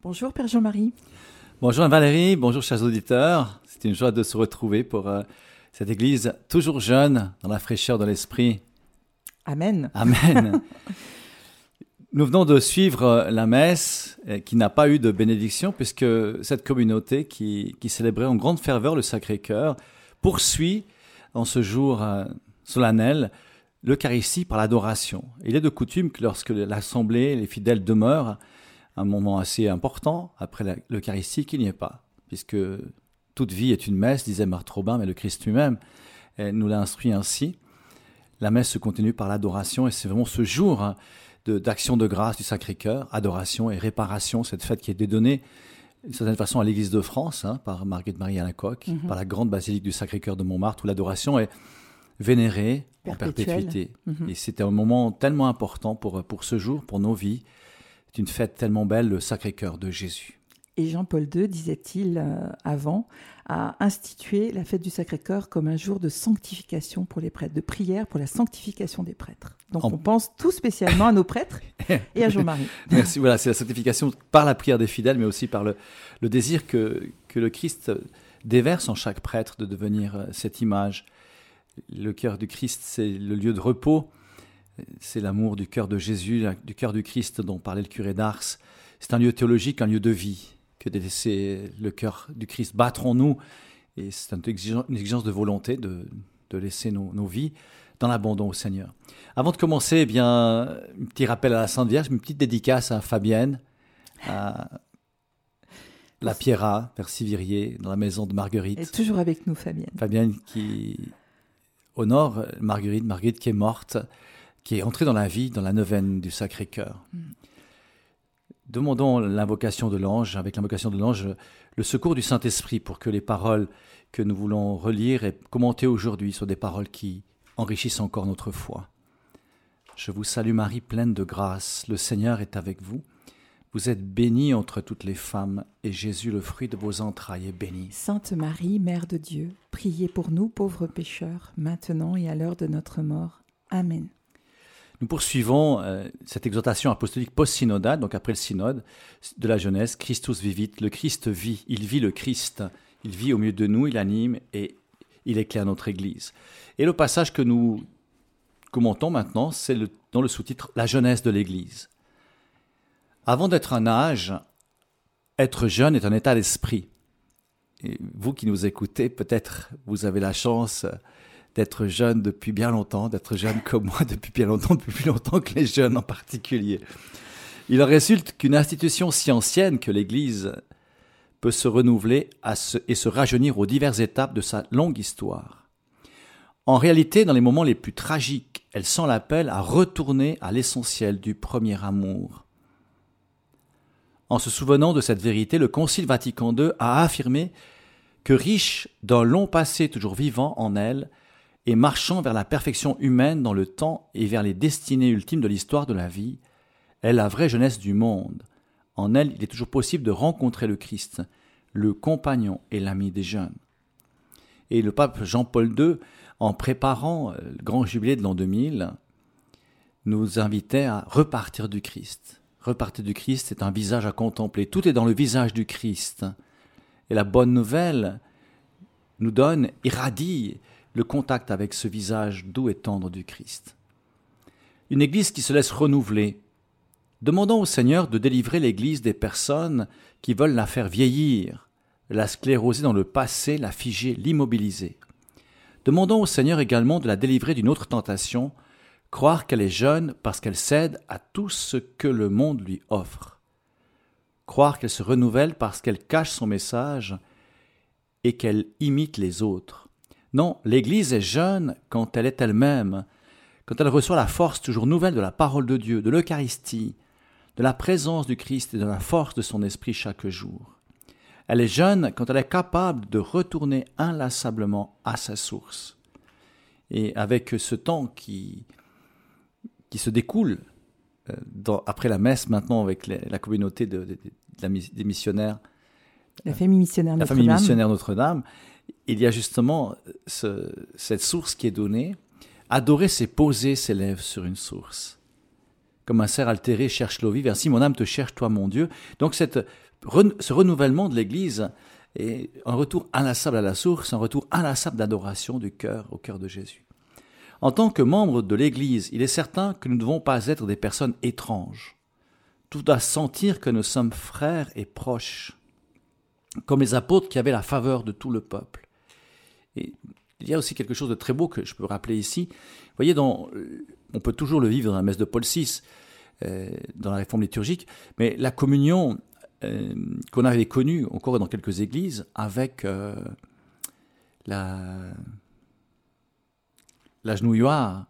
Bonjour Père Jean-Marie. Bonjour Valérie, bonjour chers auditeurs. C'est une joie de se retrouver pour euh, cette église toujours jeune, dans la fraîcheur de l'esprit. Amen. Amen. Nous venons de suivre euh, la messe euh, qui n'a pas eu de bénédiction puisque cette communauté qui, qui célébrait en grande ferveur le Sacré-Cœur poursuit en ce jour solennel l'Eucharistie par l'adoration. Il est de coutume que lorsque l'Assemblée, les fidèles demeurent, un moment assez important après l'Eucharistie qu'il n'y ait pas, puisque toute vie est une messe, disait Marthe Robin, mais le Christ lui-même nous l'a instruit ainsi. La messe se continue par l'adoration et c'est vraiment ce jour hein, d'action de, grâce du Sacré-Cœur, adoration et réparation, cette fête qui est dédonnée d'une certaine façon à l'Église de France hein, par Marguerite Marie Alacoque, mm par la grande basilique du Sacré-Cœur de Montmartre où l'adoration est vénérée en perpétuité. Mhm. Et c'était un moment tellement important pour, pour ce jour, pour nos vies, c'est une fête tellement belle, le Sacré-Cœur de Jésus. Et Jean-Paul II, disait-il euh, avant, a institué la fête du Sacré-Cœur comme un jour de sanctification pour les prêtres, de prière pour la sanctification des prêtres. Donc on pense tout spécialement à nos prêtres et à Jean-Marie. Merci, voilà, c'est la sanctification par la prière des fidèles, mais aussi par le, le désir que, que le Christ déverse en chaque prêtre de devenir euh, cette image. Le cœur du Christ, c'est le lieu de repos c'est l'amour du cœur de Jésus, du cœur du Christ dont parlait le curé d'Ars. C'est un lieu théologique, un lieu de vie, que de laisser le cœur du Christ battre en nous. Et c'est une exigence de volonté de, laisser nos, vies dans l'abandon au Seigneur. Avant de commencer, eh bien, un petit rappel à la Sainte Vierge, une petite dédicace à Fabienne, à la Pierra, vers Sivirier, dans la maison de Marguerite. Et toujours avec nous, Fabienne. Fabienne qui honore Marguerite, Marguerite qui est morte qui est entré dans la vie, dans la neuvaine du Sacré-Cœur. Mm. Demandons l'invocation de l'ange, avec l'invocation de l'ange, le secours du Saint-Esprit pour que les paroles que nous voulons relire et commenter aujourd'hui soient des paroles qui enrichissent encore notre foi. Je vous salue Marie, pleine de grâce, le Seigneur est avec vous. Vous êtes bénie entre toutes les femmes, et Jésus, le fruit de vos entrailles, est béni. Sainte Marie, Mère de Dieu, priez pour nous pauvres pécheurs, maintenant et à l'heure de notre mort. Amen. Nous poursuivons euh, cette exhortation apostolique post-synodale, donc après le synode de la jeunesse, Christus vivit, le Christ vit, il vit le Christ, il vit au milieu de nous, il anime et il éclaire notre Église. Et le passage que nous commentons maintenant, c'est dans le sous-titre La jeunesse de l'Église. Avant d'être un âge, être jeune est un état d'esprit. Et vous qui nous écoutez, peut-être vous avez la chance d'être jeune depuis bien longtemps, d'être jeune comme moi depuis bien longtemps, depuis plus longtemps que les jeunes en particulier. Il en résulte qu'une institution si ancienne que l'Église peut se renouveler et se rajeunir aux diverses étapes de sa longue histoire. En réalité, dans les moments les plus tragiques, elle sent l'appel à retourner à l'essentiel du premier amour. En se souvenant de cette vérité, le Concile Vatican II a affirmé que riche d'un long passé toujours vivant en elle, et marchant vers la perfection humaine dans le temps et vers les destinées ultimes de l'histoire de la vie, est la vraie jeunesse du monde. En elle, il est toujours possible de rencontrer le Christ, le compagnon et l'ami des jeunes. Et le pape Jean-Paul II, en préparant euh, le grand jubilé de l'an 2000, nous invitait à repartir du Christ. Repartir du Christ, c'est un visage à contempler. Tout est dans le visage du Christ. Et la bonne nouvelle nous donne, irradie le contact avec ce visage doux et tendre du Christ. Une Église qui se laisse renouveler. Demandons au Seigneur de délivrer l'Église des personnes qui veulent la faire vieillir, la scléroser dans le passé, la figer, l'immobiliser. Demandons au Seigneur également de la délivrer d'une autre tentation, croire qu'elle est jeune parce qu'elle cède à tout ce que le monde lui offre. Croire qu'elle se renouvelle parce qu'elle cache son message et qu'elle imite les autres. Non, l'Église est jeune quand elle est elle-même, quand elle reçoit la force toujours nouvelle de la parole de Dieu, de l'Eucharistie, de la présence du Christ et de la force de son esprit chaque jour. Elle est jeune quand elle est capable de retourner inlassablement à sa source. Et avec ce temps qui, qui se découle euh, après la messe maintenant avec la communauté des missionnaires, la famille missionnaire Notre-Dame, il y a justement cette source qui est donnée. Adorer, c'est poser ses lèvres sur une source. comme un cerf altéré cherche l'eau vive, ainsi mon âme te cherche, toi mon Dieu. Donc ce renouvellement de l'Église est un retour inlassable à la source, un retour inlassable d'adoration du cœur au cœur de Jésus. En tant que membre de l'Église, il est certain que nous ne devons pas être des personnes étranges. Tout doit sentir que nous sommes frères et proches, comme les apôtres qui avaient la faveur de tout le peuple. Et il y a aussi quelque chose de très beau que je peux rappeler ici. Vous voyez, dans, on peut toujours le vivre dans la messe de Paul VI, euh, dans la réforme liturgique, mais la communion euh, qu'on avait connue encore dans quelques églises avec euh, la, la genouilloire,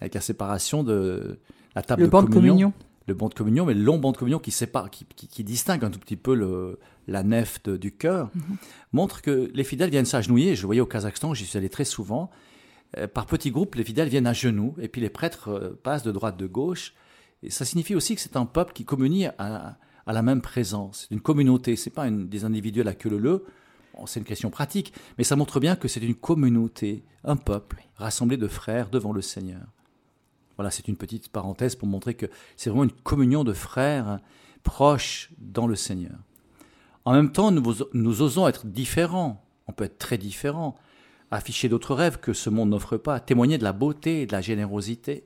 avec la séparation de la table le de, banc de communion. Le banc de communion, mais le long banc de communion qui sépare, qui, qui, distingue un tout petit peu le, la nef du cœur, mhm. montre que les fidèles viennent s'agenouiller. Je voyais au Kazakhstan, j'y suis allé très souvent. Euh, par petits groupes, les fidèles viennent à genoux, et puis les prêtres euh, passent de droite de gauche. Et ça signifie aussi que c'est un peuple qui communie à, à la même présence, une communauté. C'est pas une, des individuels à queue le le. c'est une question pratique, mais ça montre bien que c'est une communauté, un peuple rassemblé de frères devant le Seigneur. Voilà, c'est une petite parenthèse pour montrer que c'est vraiment une communion de frères proches dans le Seigneur. En même temps, nous, osons être différents. On peut être très différents, afficher d'autres rêves que ce monde n'offre pas, témoigner de la beauté de la générosité,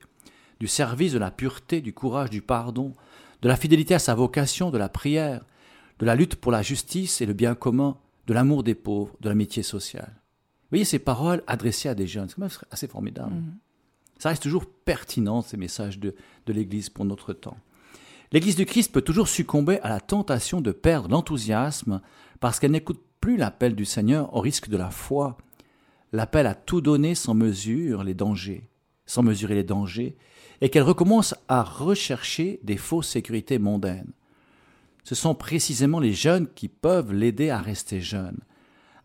du service, de la pureté, du courage, du pardon, de la fidélité à sa vocation, de la prière, de la lutte pour la justice et le bien commun, de l'amour des pauvres, de l'amitié sociale. Vous voyez ces paroles adressées à des jeunes, c'est quand même assez formidable. Mm-hmm. Ça reste toujours pertinent, ces messages de, de l'Église pour notre temps. L'Église du Christ peut toujours succomber à la tentation de perdre l'enthousiasme parce qu'elle n'écoute plus l'appel du Seigneur au risque de la foi, l'appel à tout donner sans mesure les dangers, sans mesurer les dangers, et qu'elle recommence à rechercher des fausses sécurités mondaines. Ce sont précisément les jeunes qui peuvent l'aider à rester jeune,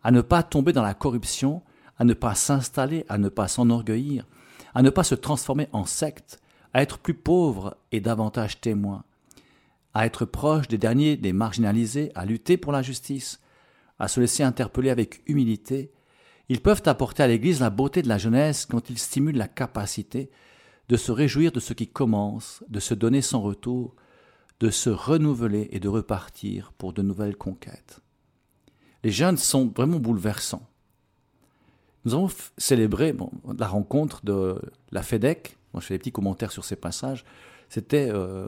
à ne pas tomber dans la corruption, à ne pas s'installer, à ne pas s'enorgueillir, à ne pas se transformer en secte, à être plus pauvre et davantage témoin, à être proche des derniers, des marginalisés, à lutter pour la justice, à se laisser interpeller avec humilité, ils peuvent apporter à l'Église la beauté de la jeunesse quand ils stimulent la capacité de se réjouir de ce qui commence, de se donner sans retour, de se renouveler et de repartir pour de nouvelles conquêtes. Les jeunes sont vraiment bouleversants. Nous avons célébré la rencontre de la FEDEC. Moi, je fais des petits commentaires sur ces passages. C'était euh,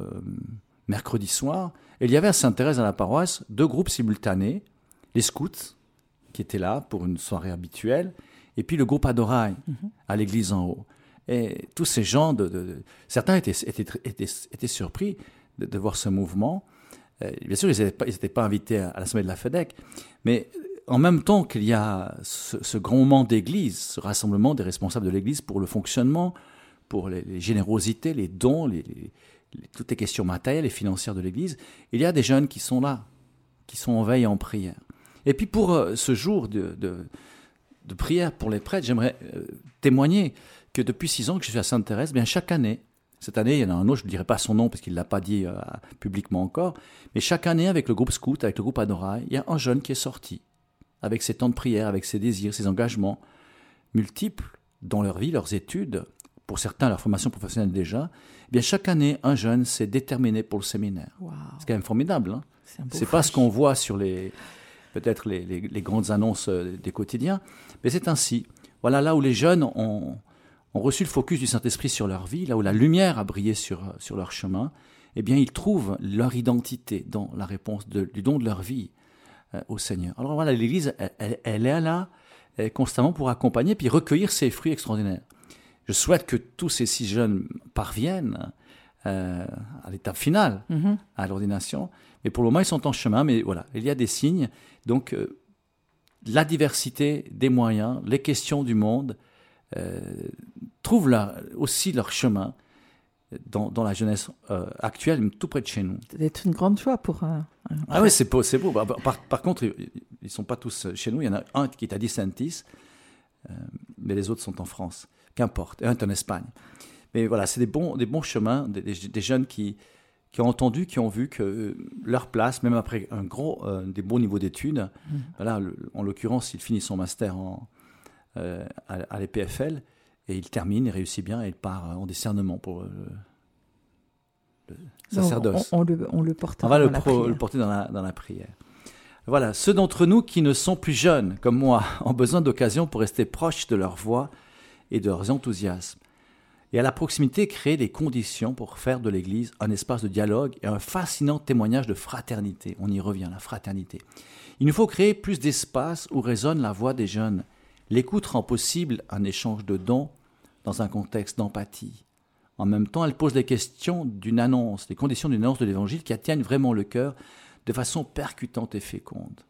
mercredi soir. Et il y avait à Sainte-Thérèse, à la paroisse, deux groupes simultanés. Les scouts, qui étaient là pour une soirée habituelle, et puis le groupe Adoraï, mhm. à l'église en haut. Et tous ces gens, de, certains étaient, étaient, surpris de, voir ce mouvement. Euh, bien sûr, ils n'étaient pas, invités à, à l'Assemblée de la FEDEC, mais en même temps qu'il y a ce, grand moment d'église, ce rassemblement des responsables de l'église pour le fonctionnement, pour les, générosités, les dons, toutes les questions matérielles et financières de l'église, il y a des jeunes qui sont là, qui sont en veille en prière. Et puis pour euh, ce jour de, prière pour les prêtres, j'aimerais euh, témoigner que depuis six ans que je suis à Sainte-Thérèse, bien chaque année, cette année, il y en a un autre, je ne dirai pas son nom parce qu'il ne l'a pas dit euh, publiquement encore, mais chaque année, avec le groupe Scout, avec le groupe Adoraï, il y a un jeune qui est sorti avec ses temps de prière, avec ses désirs, ses engagements multiples dans leur vie, leurs études, pour certains leur formation professionnelle déjà, eh bien chaque année, un jeune s'est déterminé pour le séminaire. C'est quand même formidable. Hein c'est pas ce qu'on voit sur les peut-être les, les, grandes annonces euh, des quotidiens, mais c'est ainsi. Voilà là où les jeunes ont, ont reçu le focus du Saint-Esprit sur leur vie, là où la lumière a brillé sur, sur leur chemin, eh bien ils trouvent leur identité dans la réponse du don de leur vie. Euh, au Seigneur. Alors voilà, l'Église, elle, est là constamment pour accompagner puis recueillir ces fruits extraordinaires. Je souhaite que tous ces six jeunes parviennent euh, à l'étape finale, mm-hmm. à l'ordination. Mais pour le moment, ils sont en chemin. Mais voilà, il y a des signes. Donc, euh, la diversité des moyens, les questions du monde trouvent là aussi leur chemin dans, dans la jeunesse euh, actuelle, tout près de chez nous. C'est une grande joie pour un. ah oui, c'est beau. Beau. Bah, par, par, contre, ils ne sont pas tous chez nous. Il y en a un qui est à Dissentis, euh, mais les autres sont en France. Qu'importe. Un est en Espagne. Mais voilà, c'est des bons, des bons chemins, des, des, jeunes qui, qui ont entendu, qui ont vu que leur place, même après un gros, euh, des bons niveaux d'études, mmh. voilà, en l'occurrence, il finit son master en, euh, à, à l'EPFL, et il termine, il réussit bien, et il part en discernement pour. sacerdoce. On, le, on, le, porte on va le, porter dans la, dans la prière. Voilà, ceux d'entre nous qui ne sont plus jeunes, comme moi, ont besoin d'occasion pour rester proches de leur voix et de leurs enthousiasmes. Et à la proximité, créer les conditions pour faire de l'Église un espace de dialogue et un fascinant témoignage de fraternité. On y revient, la fraternité. Il nous faut créer plus d'espace où résonne la voix des jeunes. L'écoute rend possible un échange de dons dans un contexte d'empathie. En même temps, elle pose les questions d'une annonce, les conditions d'une annonce de l'Évangile qui atteignent vraiment le cœur de façon percutante et féconde.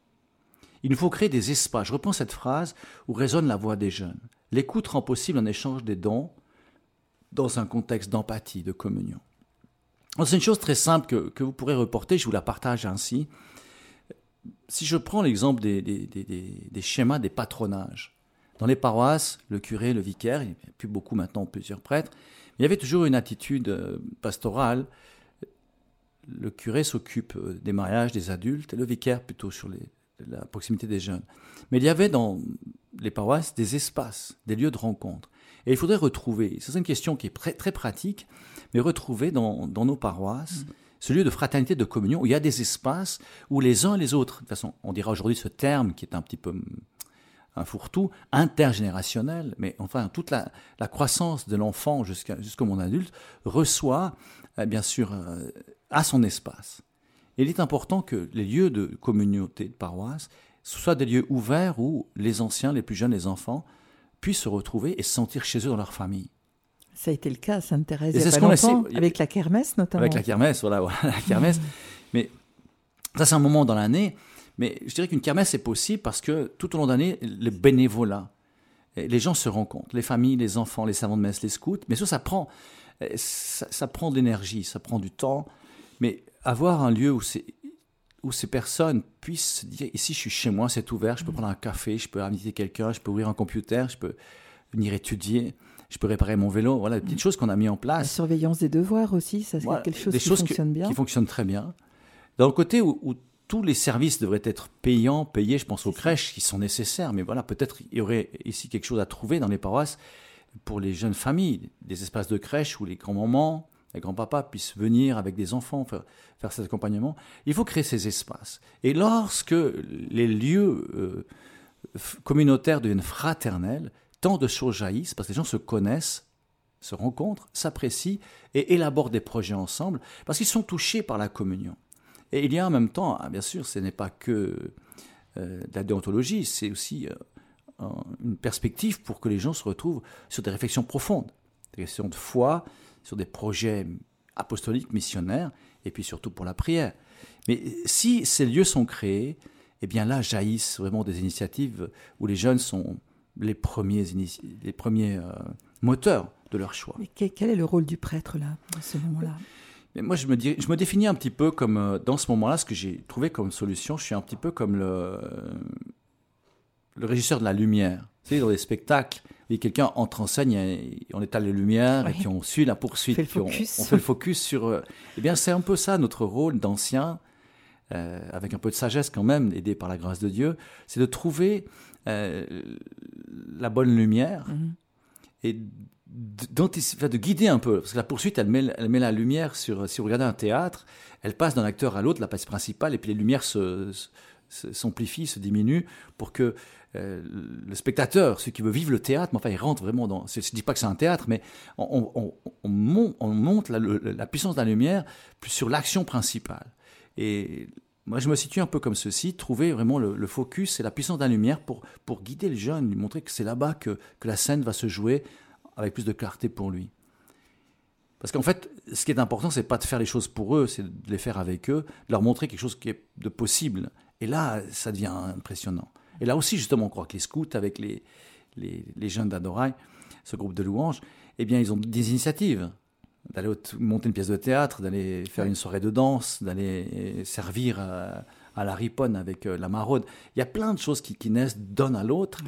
Il nous faut créer des espaces, je reprends cette phrase, où résonne la voix des jeunes. L'écoute rend possible un échange des dons dans un contexte d'empathie, de communion. C'est une chose très simple que, vous pourrez reporter, je vous la partage ainsi. Si je prends l'exemple des, des, schémas des patronages, dans les paroisses, le curé, le vicaire, il n'y a plus beaucoup maintenant, plusieurs prêtres, il y avait toujours une attitude euh, pastorale. Le curé s'occupe euh, des mariages des adultes et le vicaire plutôt sur les, la proximité des jeunes. Mais il y avait dans les paroisses des espaces, des lieux de rencontre. Et il faudrait retrouver, c'est une question qui est très, pratique, mais retrouver dans, nos paroisses mm. ce lieu de fraternité, de communion, où il y a des espaces où les uns et les autres, de toute façon, on dira aujourd'hui ce terme qui est un petit peu un fourre-tout intergénérationnel, mais enfin toute la, croissance de l'enfant jusqu'au monde adulte reçoit euh, bien sûr euh, à son espace. il est important que les lieux de communauté, de paroisse, soient des lieux ouverts où les anciens, les plus jeunes, les enfants puissent se retrouver et se sentir chez eux dans leur famille. Ça a été le cas à Sainte-Thérèse il y a pas longtemps, avec la kermesse notamment. Avec la kermesse, voilà, voilà la kermesse. Mais ça, c'est un moment dans l'année mais je dirais qu'une kermesse est possible parce que tout au long de l'année, le bénévolat, les gens se rencontrent, les familles, les enfants, les savants de messe, les scouts. Mais ça, ça prend, ça, prend de l'énergie, ça prend du temps. Mais avoir un lieu où, où ces personnes puissent dire ici, je suis chez moi, c'est ouvert, je peux prendre un café, je peux inviter quelqu'un, je peux ouvrir un computer, je peux venir étudier je peux réparer mon vélo. Voilà, des petites choses qu'on a mis en place. La surveillance des devoirs aussi, ça c'est quelque chose qui fonctionne bien. Qui fonctionne très bien. Dans le côté où, où tous les services devraient être payants, payés. Je pense aux crèches qui sont nécessaires, mais voilà, peut-être il y aurait ici quelque chose à trouver dans les paroisses pour les jeunes familles, des espaces de crèche où les grands-mamans, les grands-papas puissent venir avec des enfants faire, cet accompagnement. Il faut créer ces espaces. Et lorsque les lieux euh, communautaires deviennent fraternels, tant de choses jaillissent parce que les gens se connaissent se rencontrent, s'apprécient et élaborent des projets ensemble parce qu'ils sont touchés par la communion. Et il y a en même temps, ah, bien sûr, ce n'est pas que euh, de la déontologie, c'est aussi euh, une perspective pour que les gens se retrouvent sur des réflexions profondes, des questions de foi, sur des projets apostoliques, missionnaires, et puis surtout pour la prière. Mais si ces lieux sont créés, eh bien là jaillissent vraiment des initiatives où les jeunes sont les premiers, les premiers euh, moteurs de leur choix. Mais quel est le rôle du prêtre là, à ce moment-là? Moi, je me, je me définis un petit peu comme, euh, dans ce moment-là, ce que j'ai trouvé comme solution, je suis un petit peu comme le, le régisseur de la lumière. Tu sais, dans les spectacles, et quelqu'un entre en scène, on étale les lumières, et puis on suit la poursuite, on, on, fait le focus sur... Euh, eh bien, c'est un peu ça, notre rôle d'ancien, euh, avec un peu de sagesse quand même, aidé par la grâce de Dieu, c'est de trouver la bonne lumière, mhm. et de guider un peu, parce que la poursuite, elle met, elle met la lumière sur, si vous regardez un théâtre, elle passe d'un acteur à l'autre, la place principale, et puis les lumières se, se, diminuent, pour que euh, le spectateur, celui qui veut vivre le théâtre, mais enfin, il rentre vraiment dans. Je ne dis pas que c'est un théâtre, mais on, on, monte, la, puissance de la lumière sur l'action principale. Et moi, je me situe un peu comme ceci, trouver vraiment le, focus et la puissance de la lumière pour, pour guider le jeune, lui montrer que c'est là-bas que, que la scène va se jouer avec plus de clarté pour lui. Parce qu'en fait, ce qui est important, c'est pas de faire les choses pour eux, c'est de les faire avec eux, de leur montrer quelque chose qui est de possible. Et là, ça devient impressionnant. Et là aussi, justement, on croit que les scouts, avec les, les, les jeunes d'Adoraï, ce groupe de louanges, eh bien, ils ont des initiatives d'aller monter une pièce de théâtre, d'aller faire une soirée de danse, d'aller servir à, la riponne avec euh, la maraude. Il y a plein de choses qui, qui naissent d'un à l'autre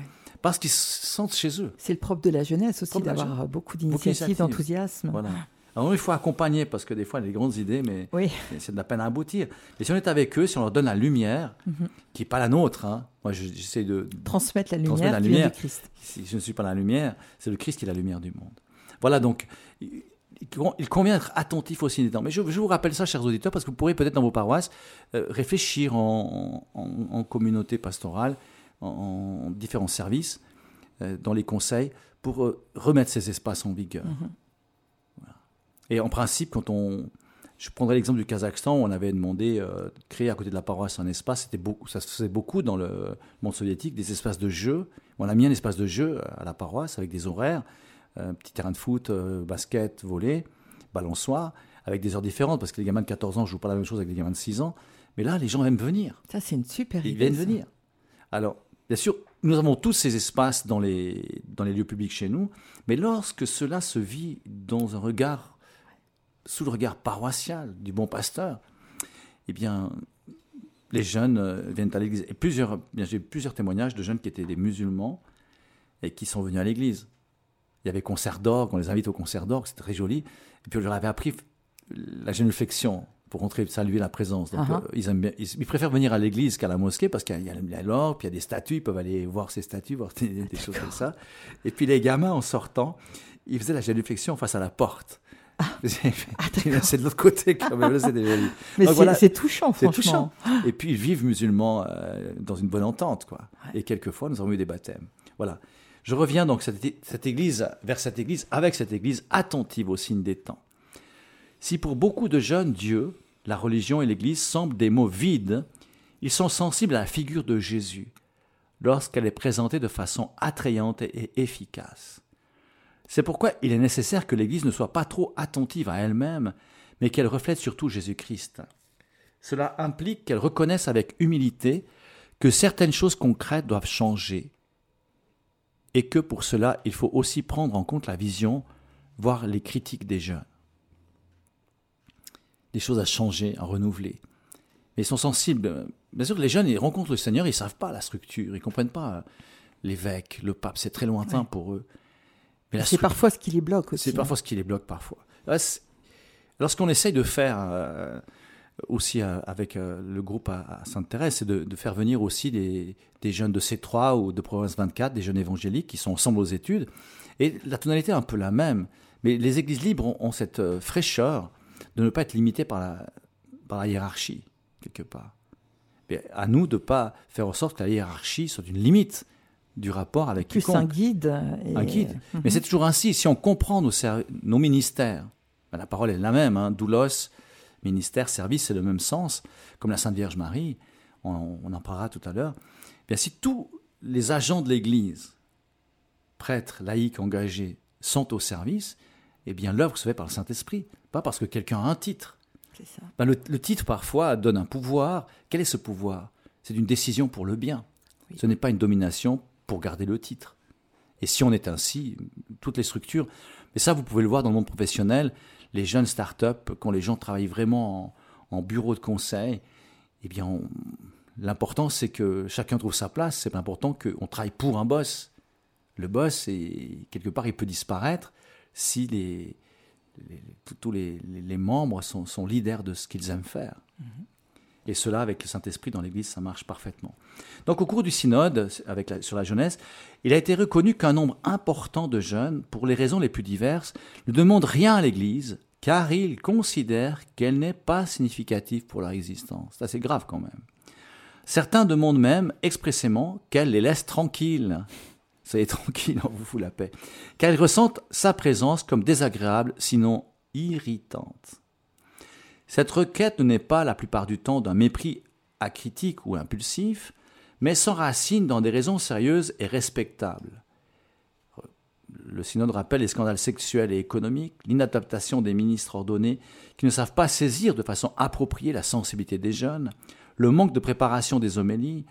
parce qu'ils se sentent chez eux. C'est le propre de la jeunesse aussi d'avoir beaucoup d'initiatives, d'enthousiasme. Voilà. Alors il faut accompagner parce que des fois il y a des grandes idées, mais c'est de la peine à aboutir. Mais si on est avec eux, si on leur donne la lumière, mhm. qui n'est pas la nôtre, hein. moi j'essaie de transmettre la lumière, transmettre la lumière. Du Christ. Si je ne suis pas la lumière, c'est le Christ qui est la lumière du monde. Voilà donc il convient d'être attentif au signe des temps. Mais je, vous rappelle ça, chers auditeurs, parce que vous pourrez peut-être dans vos paroisses euh, réfléchir en, communauté pastorale, en, différents services, euh, dans les conseils, pour euh, remettre ces espaces en vigueur. Mhm. Et en principe, quand on, je prendrai l'exemple du Kazakhstan, où on avait demandé de créer à côté de la paroisse un espace. C'était beaucoup, ça se faisait beaucoup dans le monde soviétique, des espaces de jeu. On a mis un espace de jeu à la paroisse avec des horaires un petit terrain de foot, euh, basket, volley, balançoire, avec des heures différentes, parce que les gamins de 14 ans ne jouent pas la même chose avec les gamins de 6 ans. Mais là, les gens aiment venir. Ça, c'est une super idée. Ils viennent venir. Alors, bien sûr, nous avons tous ces espaces dans les, dans les lieux publics chez nous, mais lorsque cela se vit dans un regard, sous le regard paroissial du bon pasteur, eh bien, les jeunes euh, viennent à l'église. Et plusieurs, j'ai plusieurs témoignages de jeunes qui étaient des musulmans et qui sont venus à l'église. Il y avait concert d'orgue, on les invite au concert d'orgue, c'était très joli. Et puis on leur avait appris la génuflexion pour rentrer saluer la présence. Donc, uh-huh. euh, ils, préfèrent venir à l'église qu'à la mosquée parce qu'il y a l'orgue, puis il y a des statues, ils peuvent aller voir ces statues, voir des, choses comme ça. Et puis les gamins, en sortant, ils faisaient la génuflexion face à la porte. Ah. c'est de l'autre côté quand même. Mais c'est touchant, franchement. touchant. Et puis ils vivent musulmans euh, dans une bonne entente, quoi. Et quelquefois, nous avons eu des baptêmes. Voilà. Je reviens donc cette, église, vers cette église avec cette église attentive au signe des temps. Si pour beaucoup de jeunes, Dieu, la religion et l'église semblent des mots vides, ils sont sensibles à la figure de Jésus lorsqu'elle est présentée de façon attrayante et efficace. C'est pourquoi il est nécessaire que l'Église ne soit pas trop attentive à elle-même, mais qu'elle reflète surtout Jésus-Christ. Cela implique qu'elle reconnaisse avec humilité que certaines choses concrètes doivent changer, et que pour cela, il faut aussi prendre en compte la vision, voire les critiques des jeunes. Des choses à changer, à renouveler. Mais ils sont sensibles. Bien sûr, les jeunes, ils rencontrent le Seigneur, ils ne savent pas la structure, ils ne comprennent pas l'évêque, le pape, c'est très lointain pour eux. Mais c'est parfois ce qui les bloque aussi. C'est parfois ce qui les bloque parfois. Lorsqu'on essaye de faire euh, aussi euh, avec euh, le groupe à, Sainte-Thérèse, c'est de, faire venir aussi des, jeunes de C3 ou de Province 24, des jeunes évangéliques qui sont ensemble aux études. Et la tonalité est un peu la même. Mais les églises libres ont, cette fraîcheur de ne pas être limitées par la, par la hiérarchie, quelque part. Mais à nous de ne pas faire en sorte que la hiérarchie soit une limite du rapport avec Plus un guide. Un guide. Mhm. Mais c'est toujours ainsi. Si on comprend nos, nos ministères, ben, la parole est la même, hein, doulos, ministère, service, c'est le même sens, comme la Sainte Vierge Marie, on, en parlera tout à l'heure. Bien, si tous les agents de l'Église, prêtres, laïcs, engagés, sont au service, eh bien l'œuvre se fait par le Saint-Esprit, pas parce que quelqu'un a un titre. Ben, le, titre, parfois, donne un pouvoir. Quel est ce pouvoir? C'est une décision pour le bien. Ce n'est pas une domination pour garder le titre. Et si on est ainsi, toutes les structures, mais ça, vous pouvez le voir dans le monde professionnel, les jeunes startups, quand les gens travaillent vraiment en, bureau de conseil, eh bien, l'important c'est que chacun trouve sa place. C'est important qu'on travaille pour un boss. Le boss, quelque part, il peut disparaître si tous les, membres sont, leaders de ce qu'ils aiment faire. Mm-hmm. Et cela, avec le Saint-Esprit dans l'Église, ça marche parfaitement. Donc, au cours du synode sur la jeunesse, il a été reconnu qu'un nombre important de jeunes, pour les raisons les plus diverses, ne demandent rien à l'Église, car ils considèrent qu'elle n'est pas significative pour leur existence. C'est assez grave quand même. Certains demandent même expressément qu'elle les laisse tranquilles. Soyez tranquilles, on vous fout la paix. Qu'elle ressentent sa présence comme désagréable, sinon irritante. Cette requête n'est pas la plupart du temps d'un mépris acritique ou impulsif, mais s'enracine dans des raisons sérieuses et respectables. Le synode rappelle les scandales sexuels et économiques, l'inadaptation des ministres ordonnés qui ne savent pas saisir de façon appropriée la sensibilité des jeunes, le manque de préparation des homélies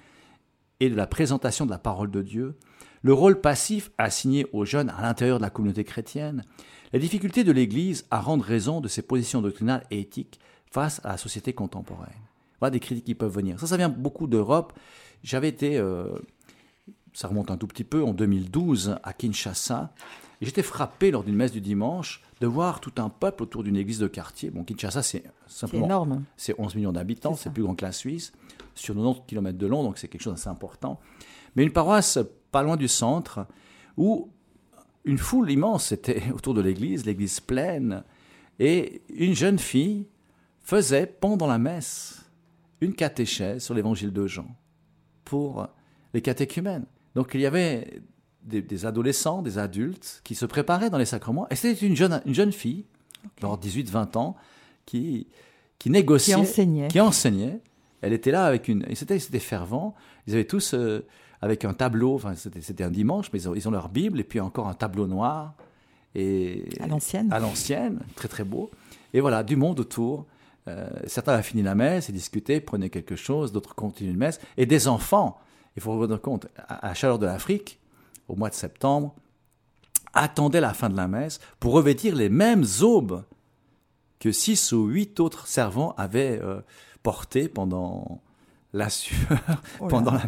et de la présentation de la parole de Dieu, le rôle passif assigné aux jeunes à l'intérieur de la communauté chrétienne, la difficulté de l'Église à rendre raison de ses positions doctrinales et éthiques face à la société contemporaine. Voilà des critiques qui peuvent venir. Ça, ça vient beaucoup d'Europe. J'avais été, euh, ça remonte un tout petit peu, en 2012 à Kinshasa. J'étais frappé lors d'une messe du dimanche de voir tout un peuple autour d'une église de quartier. Bon, Kinshasa, c'est simplement. énorme. C'est 11 millions d'habitants, c'est plus grand que la Suisse, sur 90 km de long, donc c'est quelque chose d'assez important. Mais une paroisse pas loin du centre, où une foule immense était autour de l'église, l'église pleine, Et une jeune fille faisait pendant la messe une catéchèse sur l'évangile de Jean pour les catéchumènes. Donc il y avait des, adolescents, des adultes qui se préparaient dans les sacrements. Et c'était une jeune, une jeune fille, genre 18-20 ans, qui, qui négociait. Qui enseignait. Qui enseignait. Elle était là avec une. Et c'était fervent. Ils avaient tous. Euh, avec un tableau, enfin c'était un dimanche, mais ils ont, leur Bible et puis encore un tableau noir. Et, à l'ancienne. À l'ancienne, très très beau. Et voilà, du monde autour. Euh, certains avaient fini la messe et discutaient, prenaient quelque chose, d'autres continuaient une messe. Et des enfants, il faut vous rendre compte, à, à Chaleur de l'Afrique, au mois de septembre, attendaient la fin de la messe pour revêtir les mêmes aubes que six ou huit autres servants avaient euh, portées pendant la sueur, oh pendant la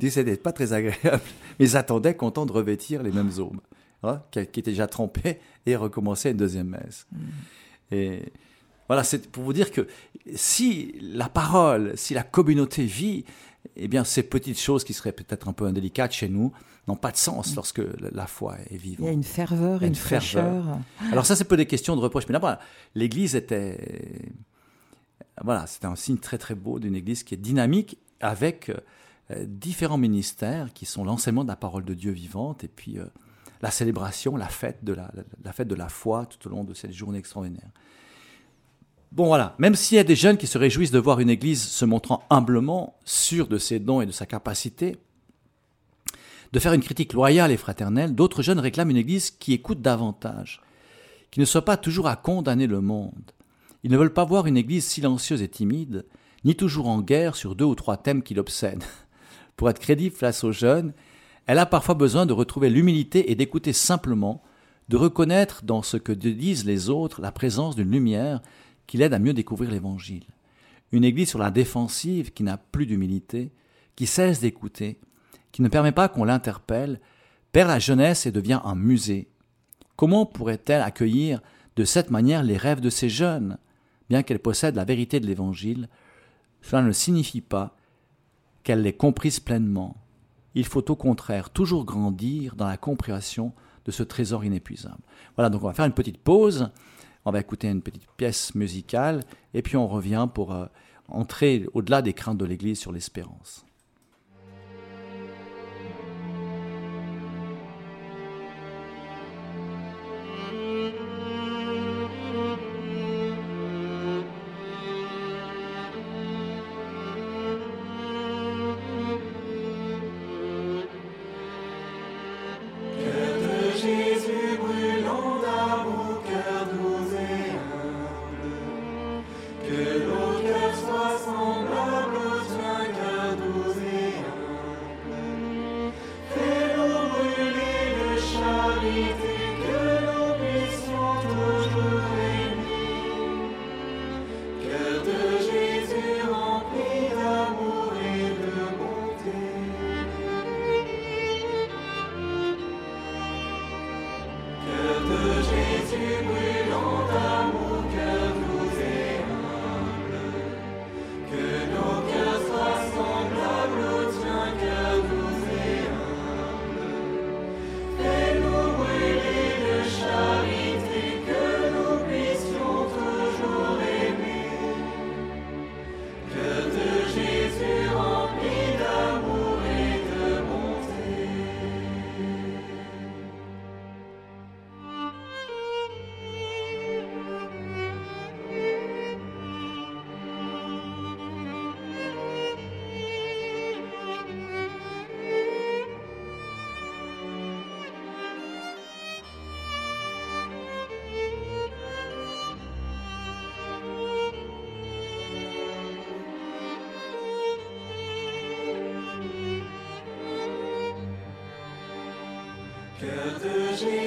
messe. C'était pas très agréable, mais ils attendaient contents de revêtir les mêmes aubes, hein, qui, étaient déjà trempées, et recommencer une deuxième messe. Mm. Et voilà, c'est pour vous dire que si la parole, si la communauté vit, eh bien, ces petites choses qui seraient peut-être un peu indélicates chez nous n'ont pas de sens mm. lorsque la foi est vivante. Il y a une ferveur, une, fraîcheur. Alors ça, c'est pas des questions de reproche, mais d'abord, l'Église était, voilà, c'était un signe très très beau d'une Église qui est dynamique avec euh, différents ministères qui sont l'enseignement de la parole de Dieu vivante et puis euh, la célébration, la fête de la, la, fête de la foi tout au long de cette journée extraordinaire. Bon voilà, même s'il y a des jeunes qui se réjouissent de voir une Église se montrant humblement, sûre de ses dons et de sa capacité, de faire une critique loyale et fraternelle, d'autres jeunes réclament une Église qui écoute davantage, qui ne soit pas toujours à condamner le monde. Ils ne veulent pas voir une Église silencieuse et timide, ni toujours en guerre sur deux ou trois thèmes qui l'obsèdent. Pour être crédible face aux jeunes, elle a parfois besoin de retrouver l'humilité et d'écouter simplement, de reconnaître dans ce que disent les autres la présence d'une lumière qui l'aide à mieux découvrir l'Évangile. Une Église sur la défensive qui n'a plus d'humilité, qui cesse d'écouter, qui ne permet pas qu'on l'interpelle, perd la jeunesse et devient un musée. Comment pourrait-elle accueillir de cette manière les rêves de ces jeunes? Bien qu'elle possède la vérité de l'Évangile, cela ne signifie pas qu'elle l'ait comprise pleinement. Il faut au contraire toujours grandir dans la compréhension de ce trésor inépuisable. Voilà, donc on va faire une petite pause. On va écouter une petite pièce musicale et puis on revient pour euh, entrer au-delà des craintes de l'Église sur l'espérance. que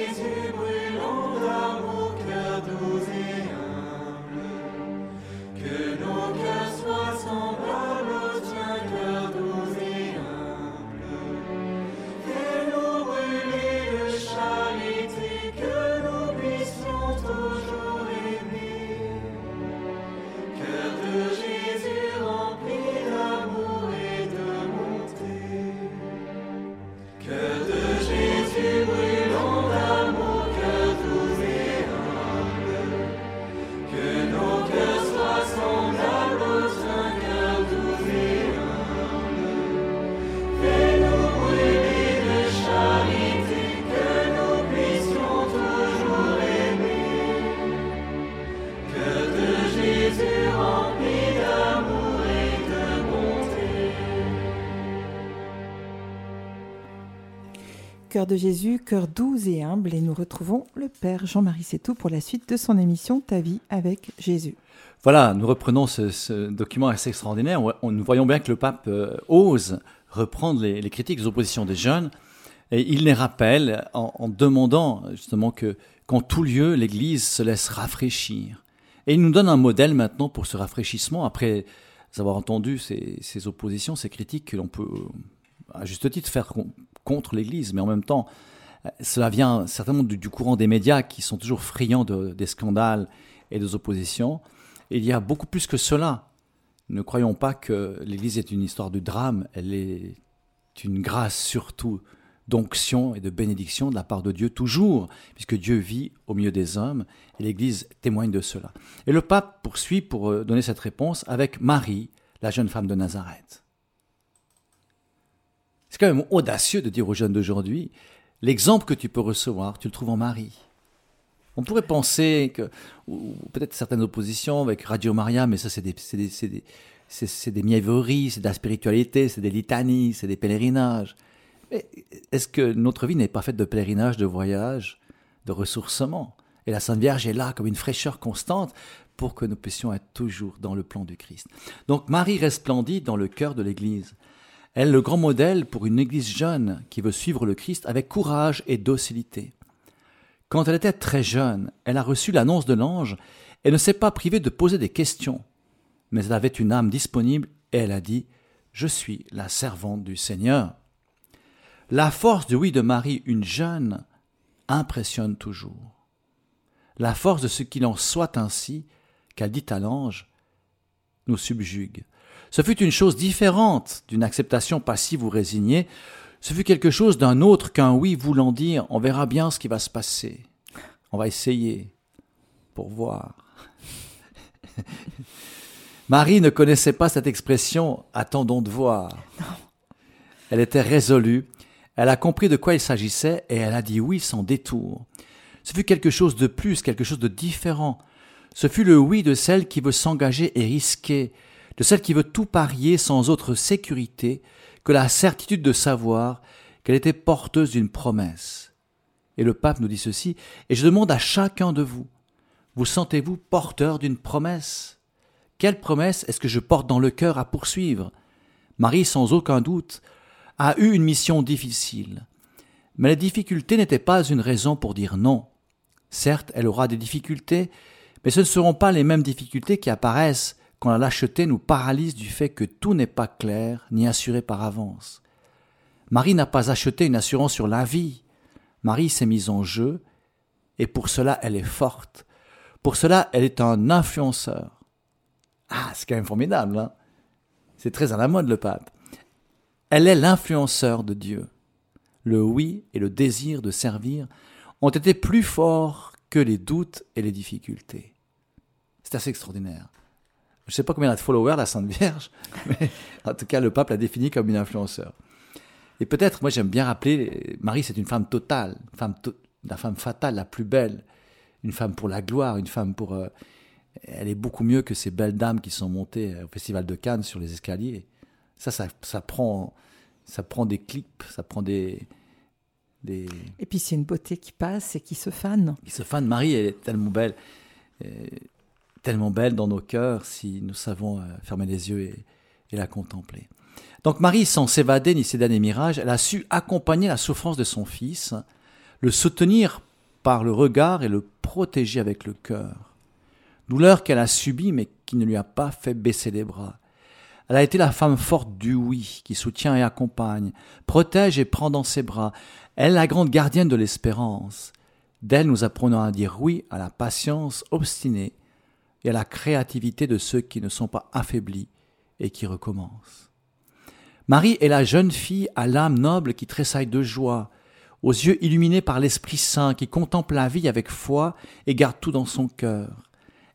Cœur de Jésus, cœur doux et humble, et nous retrouvons le Père Jean-Marie Sétou pour la suite de son émission Ta vie avec Jésus. Voilà, nous reprenons ce, document assez extraordinaire. nous voyons bien que le pape euh, ose reprendre les, critiques, les oppositions des jeunes, et il les rappelle en, demandant justement que qu'en tout lieu, l'Église se laisse rafraîchir. Et il nous donne un modèle maintenant pour ce rafraîchissement, après avoir entendu ces, ces oppositions, ces critiques que l'on peut, à juste titre, faire contre l'Église, mais en même temps, cela vient certainement du, courant des médias qui sont toujours friands de, des scandales et des oppositions. il y a beaucoup plus que cela. Ne croyons pas que l'Église est une histoire de drame, elle est une grâce surtout d'onction et de bénédiction de la part de Dieu toujours, puisque Dieu vit au milieu des hommes, et l'Église témoigne de cela. Et le pape poursuit pour euh, donner cette réponse avec Marie, la jeune femme de Nazareth. C'est quand même audacieux de dire aux jeunes d'aujourd'hui, l'exemple que tu peux recevoir, tu le trouves en Marie. On pourrait penser que, ou peut-être certaines oppositions avec Radio Maria, mais ça c'est des, c'est des, c'est c'est, des c'est de la spiritualité, c'est des litanies, c'est des pèlerinages. Mais est-ce que notre vie n'est pas faite de pèlerinage, de voyage, de ressourcement? Et la Sainte Vierge est là comme une fraîcheur constante pour que nous puissions être toujours dans le plan du Christ. Donc Marie resplendit dans le cœur de l'Église. Elle est le grand modèle pour une Église jeune qui veut suivre le Christ avec courage et docilité. Quand elle était très jeune, elle a reçu l'annonce de l'ange et ne s'est pas privée de poser des questions, mais elle avait une âme disponible et elle a dit Je suis la servante du Seigneur. La force du oui de Marie, une jeune, impressionne toujours. La force de ce qu'il en soit ainsi, qu'elle dit à l'ange, nous subjugue. Ce fut une chose différente d'une acceptation passive ou résignée. Ce fut quelque chose d'un autre qu'un oui voulant dire on verra bien ce qui va se passer. On va essayer pour voir. Marie ne connaissait pas cette expression attendons de voir. Elle était résolue, elle a compris de quoi il s'agissait et elle a dit oui sans détour. Ce fut quelque chose de plus, quelque chose de différent. Ce fut le oui de celle qui veut s'engager et risquer, de celle qui veut tout parier sans autre sécurité que la certitude de savoir qu'elle était porteuse d'une promesse. Et le pape nous dit ceci, et je demande à chacun de vous, vous sentez-vous porteur d'une promesse? Quelle promesse est-ce que je porte dans le cœur à poursuivre? Marie, sans aucun doute, a eu une mission difficile. Mais la difficulté n'était pas une raison pour dire non. Certes, elle aura des difficultés, mais ce ne seront pas les mêmes difficultés qui apparaissent quand la lâcheté nous paralyse du fait que tout n'est pas clair ni assuré par avance. Marie n'a pas acheté une assurance sur la vie. Marie s'est mise en jeu, et pour cela elle est forte. Pour cela elle est un influenceur. Ah, c'est quand même formidable, hein C'est très à la mode le pape. Elle est l'influenceur de Dieu. Le oui et le désir de servir ont été plus forts que les doutes et les difficultés. C'est assez extraordinaire. Je ne sais pas combien elle a de followers, la Sainte Vierge, mais en tout cas, le pape l'a définie comme une influenceur. Et peut-être, moi j'aime bien rappeler, Marie c'est une femme totale, une femme la femme fatale, la plus belle, une femme pour la gloire, une femme pour... Euh, elle est beaucoup mieux que ces belles dames qui sont montées au Festival de Cannes sur les escaliers. Ça, ça, ça prend, ça prend des clips, ça prend des... des... Et puis c'est une beauté qui passe et qui se fane. Qui se fane. Marie, elle est tellement belle tellement belle dans nos cœurs si nous savons euh, fermer les yeux et, la contempler. Donc Marie, sans s'évader ni céder des mirages, elle a su accompagner la souffrance de son fils, le soutenir par le regard et le protéger avec le cœur. Douleur qu'elle a subie mais qui ne lui a pas fait baisser les bras. Elle a été la femme forte du oui, qui soutient et accompagne, protège et prend dans ses bras. Elle la grande gardienne de l'espérance. D'elle nous apprenons à dire oui à la patience obstinée et à la créativité de ceux qui ne sont pas affaiblis et qui recommencent. Marie est la jeune fille à l'âme noble qui tressaille de joie, aux yeux illuminés par l'Esprit Saint, qui contemple la vie avec foi et garde tout dans son cœur.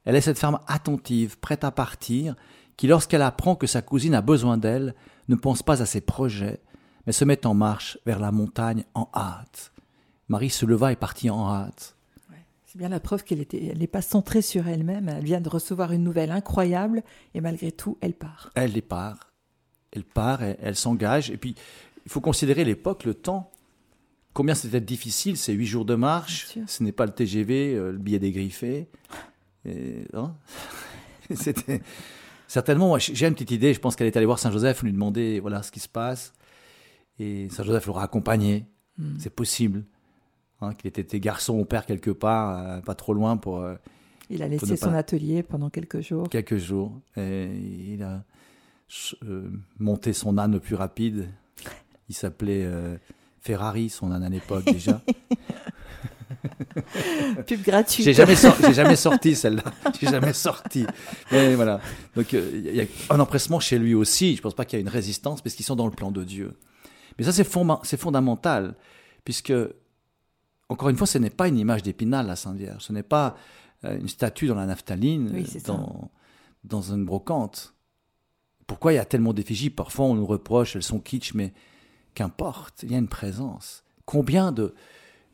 Elle est cette femme attentive, prête à partir, qui lorsqu'elle apprend que sa cousine a besoin d'elle, ne pense pas à ses projets, mais se met en marche vers la montagne en hâte. Marie se leva et partit en hâte. C'est bien la preuve qu'elle n'est pas centrée sur elle-même. Elle vient de recevoir une nouvelle incroyable et malgré tout, elle part. Elle part. Elle part, elle, s'engage. Et puis, il faut considérer l'époque, le temps. combien c'était difficile ces huit jours de marche. Ce n'est pas le TGV, euh, le billet dégriffé. Et, hein c'était certainement. J'ai une petite idée. Je pense qu'elle est allée voir Saint Joseph, lui demander voilà ce qui se passe. Et Saint Joseph l'aura accompagné. Hmm. C'est possible. Hein, qu'il était garçon au père quelque part, euh, pas trop loin pour. Euh, il a laissé son atelier pendant quelques jours. Quelques jours. Et il a monté son âne plus rapide. Il s'appelait Ferrari, son âne à l'époque déjà. Pub gratuite. J'ai jamais, sorti, jamais sorti celle-là. J'ai jamais sorti. Mais voilà. Donc euh, il y a un empressement chez lui aussi. Je pense pas qu'il y a une résistance parce qu'ils sont dans le plan de Dieu. Mais ça c'est fondamental puisque encore une fois, ce n'est pas une image d'épinal la Sainte Vierge. Ce n'est pas euh, une statue dans la naphtaline, dans, dans une brocante. Pourquoi il y a tellement d'effigies? Parfois on nous reproche, elles sont kitsch, mais qu'importe, il y a une présence. Combien de,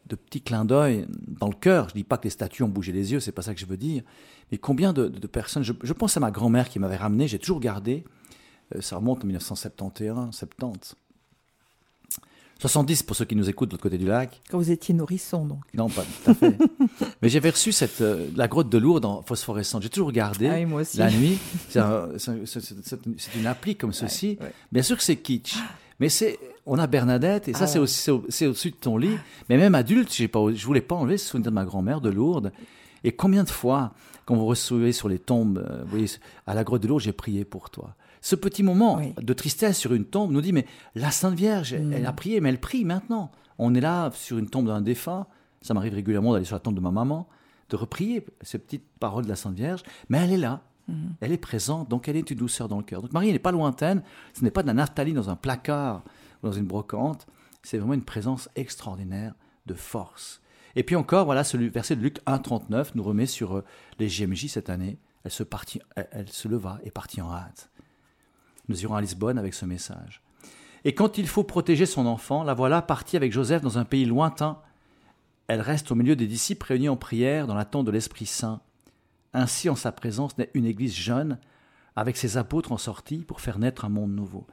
de petits clins d'œil dans le cœur, je ne dis pas que les statues ont bougé les yeux, c'est pas ça que je veux dire, mais combien de, personnes, je, pense à ma grand-mère qui m'avait ramené, j'ai toujours gardé, euh, ça remonte en 1971, 70. 70 pour ceux qui nous écoutent de l'autre côté du lac. Quand vous étiez nourrisson, donc. Non, pas tout à fait. Mais j'avais reçu cette, euh, la grotte de Lourdes en phosphorescente. J'ai toujours regardé ah moi aussi. la nuit. C'est une appli comme ceci. Bien sûr que c'est kitsch. Mais c'est on a Bernadette, et ça, ah c'est aussi c'est au-dessus de ton lit. Mais même adulte, j'ai pas, je voulais pas enlever ce souvenir de ma grand-mère de Lourdes. Et combien de fois, quand vous recevez sur les tombes, euh, vous voyez, à la grotte de Lourdes, j'ai prié pour toi. Ce petit moment de tristesse sur une tombe nous dit, mais la Sainte Vierge, elle a mm. prié, mais elle prie maintenant. On est là sur une tombe d'un défunt. Ça m'arrive régulièrement d'aller sur la tombe de ma maman, de reprier ces petites paroles de la Sainte Vierge, mais elle est là. Mm. Elle est présente, donc elle est une douceur dans le cœur. Donc Marie, n'est pas lointaine. Ce n'est pas de la naphtaline dans un placard dans une brocante. C'est vraiment une présence extraordinaire de force. Et puis encore, voilà, ce verset de Luc 1,39 nous remet sur euh, les GMJ cette année. Elle se, partit, elle, se leva et partit en hâte. Nous irons à Lisbonne avec ce message. Et quand il faut protéger son enfant, la voilà partie avec Joseph dans un pays lointain. Elle reste au milieu des disciples réunis en prière dans l'attente de l'Esprit Saint. Ainsi, en sa présence, naît une église jeune, avec ses apôtres en sortie pour faire naître un monde nouveau.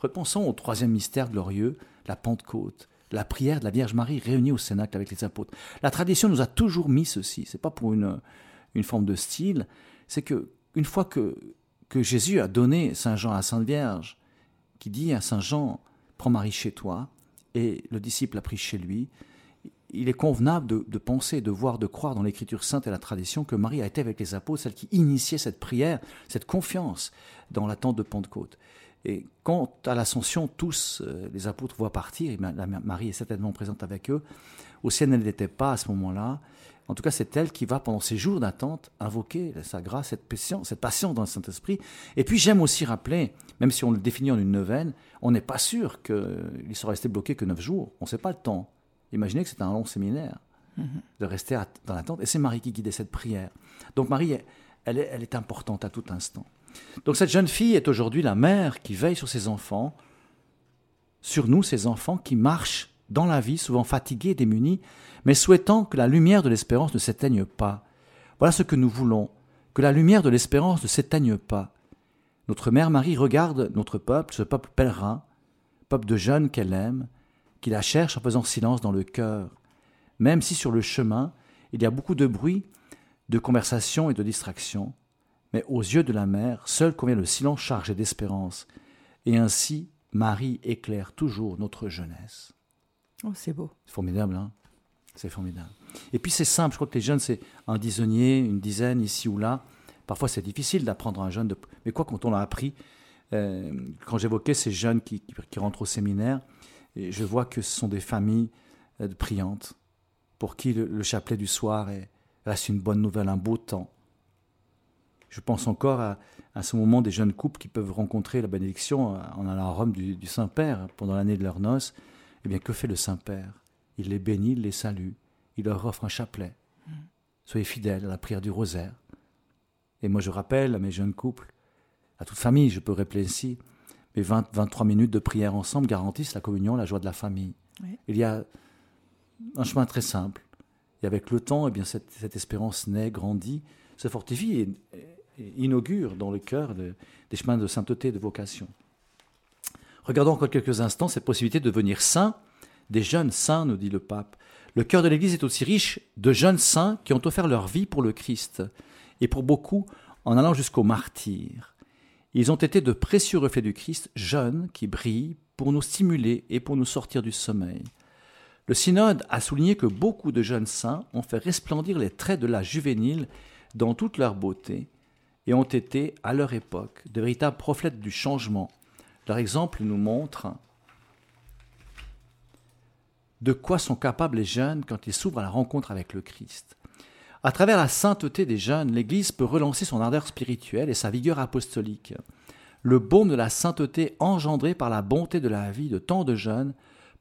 Repensons au troisième mystère glorieux, la Pentecôte, la prière de la Vierge Marie réunie au Cénacle avec les apôtres. La tradition nous a toujours mis ceci. C'est pas pour une, une forme de style. C'est que une fois que, que Jésus a donné Saint Jean à Sainte Vierge, qui dit à Saint Jean, prends Marie chez toi, et le disciple a pris chez lui, il est convenable de, penser, de voir, de croire dans l'Écriture sainte et la tradition que Marie a été avec les apôtres, celle qui initiait cette prière, cette confiance dans l'attente de Pentecôte. Et quant à l'ascension, tous euh, les apôtres voient partir, et Marie est certainement présente avec eux. Au ciel, elle n'était pas à ce moment-là. En tout cas, c'est elle qui va, pendant ces jours d'attente, invoquer sa grâce, cette patience, cette patience dans le Saint-Esprit. Et puis, j'aime aussi rappeler, même si on le définit en une neuvaine, on n'est pas sûr qu'il sera resté bloqué que neuf jours. On ne sait pas le temps. Imaginez que c'est un long séminaire de rester dans l'attente. Et c'est Marie qui guidait cette prière. Donc, Marie, elle est importante à tout instant. Donc cette jeune fille est aujourd'hui la mère qui veille sur ses enfants, sur nous, ses enfants qui marchent dans la vie, souvent fatigués, démunis, mais souhaitant que la lumière de l'espérance ne s'éteigne pas. Voilà ce que nous voulons, que la lumière de l'espérance ne s'éteigne pas. Notre mère Marie regarde notre peuple, ce peuple pèlerin, peuple de jeunes qu'elle aime, qui la cherche en faisant silence dans le cœur, même si sur le chemin il y a beaucoup de bruit, de conversation et de distraction mais aux yeux de la mère, seul convient le silence chargé d'espérance. Et ainsi, Marie éclaire toujours notre jeunesse. Oh, c'est beau. C'est formidable, hein C'est formidable. Et puis c'est simple, je crois que les jeunes, c'est un dixonnier, une dizaine ici ou là. Parfois c'est difficile d'apprendre un jeune, mais quoi quand on l'a appris, euh, quand j'évoquais ces jeunes qui, rentrent au séminaire, je vois que ce sont des familles euh, priantes, pour qui le, chapelet du soir est, reste une bonne nouvelle, un beau temps je pense encore à, ce moment des jeunes couples qui peuvent rencontrer la bénédiction en allant à Rome du, Saint-Père pendant l'année de leurs noces. Eh bien, que fait le Saint-Père? Il les bénit, il les salue, il leur offre un chapelet. Mm. Soyez fidèles à la prière du rosaire. Et moi, je rappelle à mes jeunes couples, à toute famille, je peux rappeler ainsi, mes 20, 23 minutes de prière ensemble garantissent la communion, la joie de la famille. Il y a un chemin très simple. Et avec le temps, eh bien, cette, cette espérance naît, grandit, se fortifie et, inaugure dans le cœur des chemins de sainteté et de vocation. Regardons encore quelques instants cette possibilité de devenir saint des jeunes saints, nous dit le pape. Le cœur de l'Église est aussi riche de jeunes saints qui ont offert leur vie pour le Christ, et pour beaucoup en allant jusqu'au martyr. Ils ont été de précieux reflets du Christ, jeunes qui brillent pour nous stimuler et pour nous sortir du sommeil. Le synode a souligné que beaucoup de jeunes saints ont fait resplendir les traits de la juvénile dans toute leur beauté et ont été, à leur époque, de véritables prophètes du changement. Leur exemple nous montre de quoi sont capables les jeunes quand ils s'ouvrent à la rencontre avec le Christ. À travers la sainteté des jeunes, l'Église peut relancer son ardeur spirituelle et sa vigueur apostolique le baume de la sainteté engendré par la bonté de la vie de tant de jeunes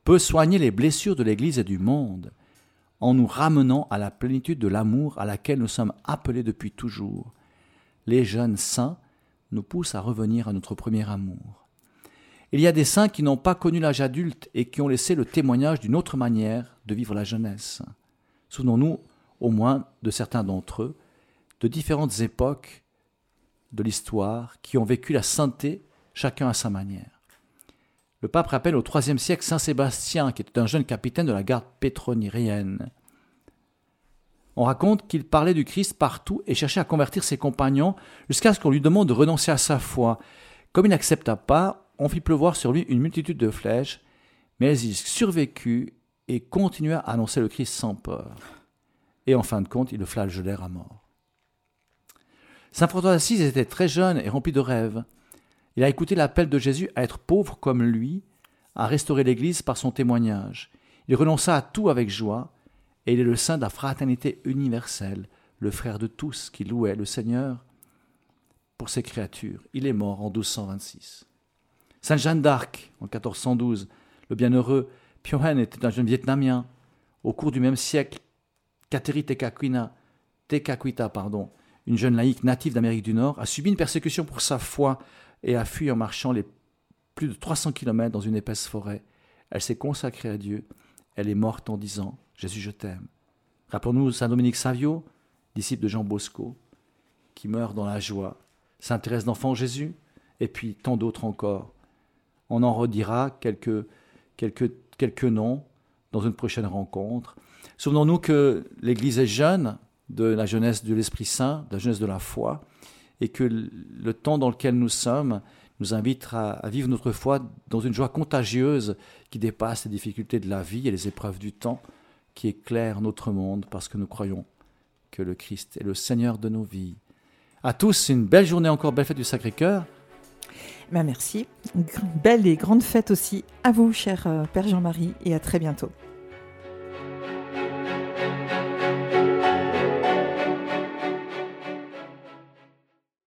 peut soigner les blessures de l'Église et du monde, en nous ramenant à la plénitude de l'amour à laquelle nous sommes appelés depuis toujours. Les jeunes saints nous poussent à revenir à notre premier amour. Il y a des saints qui n'ont pas connu l'âge adulte et qui ont laissé le témoignage d'une autre manière de vivre la jeunesse. Souvenons-nous au moins de certains d'entre eux, de différentes époques de l'histoire qui ont vécu la sainteté, chacun à sa manière. Le pape rappelle au IIIe siècle Saint Sébastien, qui était un jeune capitaine de la garde pétroniérienne. On raconte qu'il parlait du Christ partout et cherchait à convertir ses compagnons jusqu'à ce qu'on lui demande de renoncer à sa foi. Comme il n'accepta pas, on fit pleuvoir sur lui une multitude de flèches, mais il survécut et continua à annoncer le Christ sans peur. Et en fin de compte, il le flagellèrent à mort. Saint François d'Assise était très jeune et rempli de rêves. Il a écouté l'appel de Jésus à être pauvre comme lui, à restaurer l'Église par son témoignage. Il renonça à tout avec joie, et il est le saint de la fraternité universelle, le frère de tous qui louait le Seigneur pour ses créatures. Il est mort en 1226. Saint Jeanne d'Arc, en 1412, le bienheureux Piohen était un jeune Vietnamien. Au cours du même siècle, Kateri Tekakwina, une jeune laïque native d'Amérique du Nord, a subi une persécution pour sa foi et a fui en marchant les plus de 300 kilomètres dans une épaisse forêt. Elle s'est consacrée à Dieu. Elle est morte en disant Jésus, je t'aime. Rappelons-nous Saint Dominique Savio, disciple de Jean Bosco, qui meurt dans la joie. Saint Thérèse d'Enfant Jésus, et puis tant d'autres encore. On en redira quelques, quelques, quelques noms dans une prochaine rencontre. Souvenons-nous que l'Église est jeune, de la jeunesse de l'Esprit Saint, de la jeunesse de la foi, et que le temps dans lequel nous sommes nous invite à, vivre notre foi dans une joie contagieuse qui dépasse les difficultés de la vie et les épreuves du temps, qui éclaire notre monde parce que nous croyons que le Christ est le Seigneur de nos vies. À tous, une belle journée encore, belle fête du Sacré-Cœur. Ben merci. Belle et grande fête aussi à vous, cher euh, Père Jean-Marie, et à très bientôt.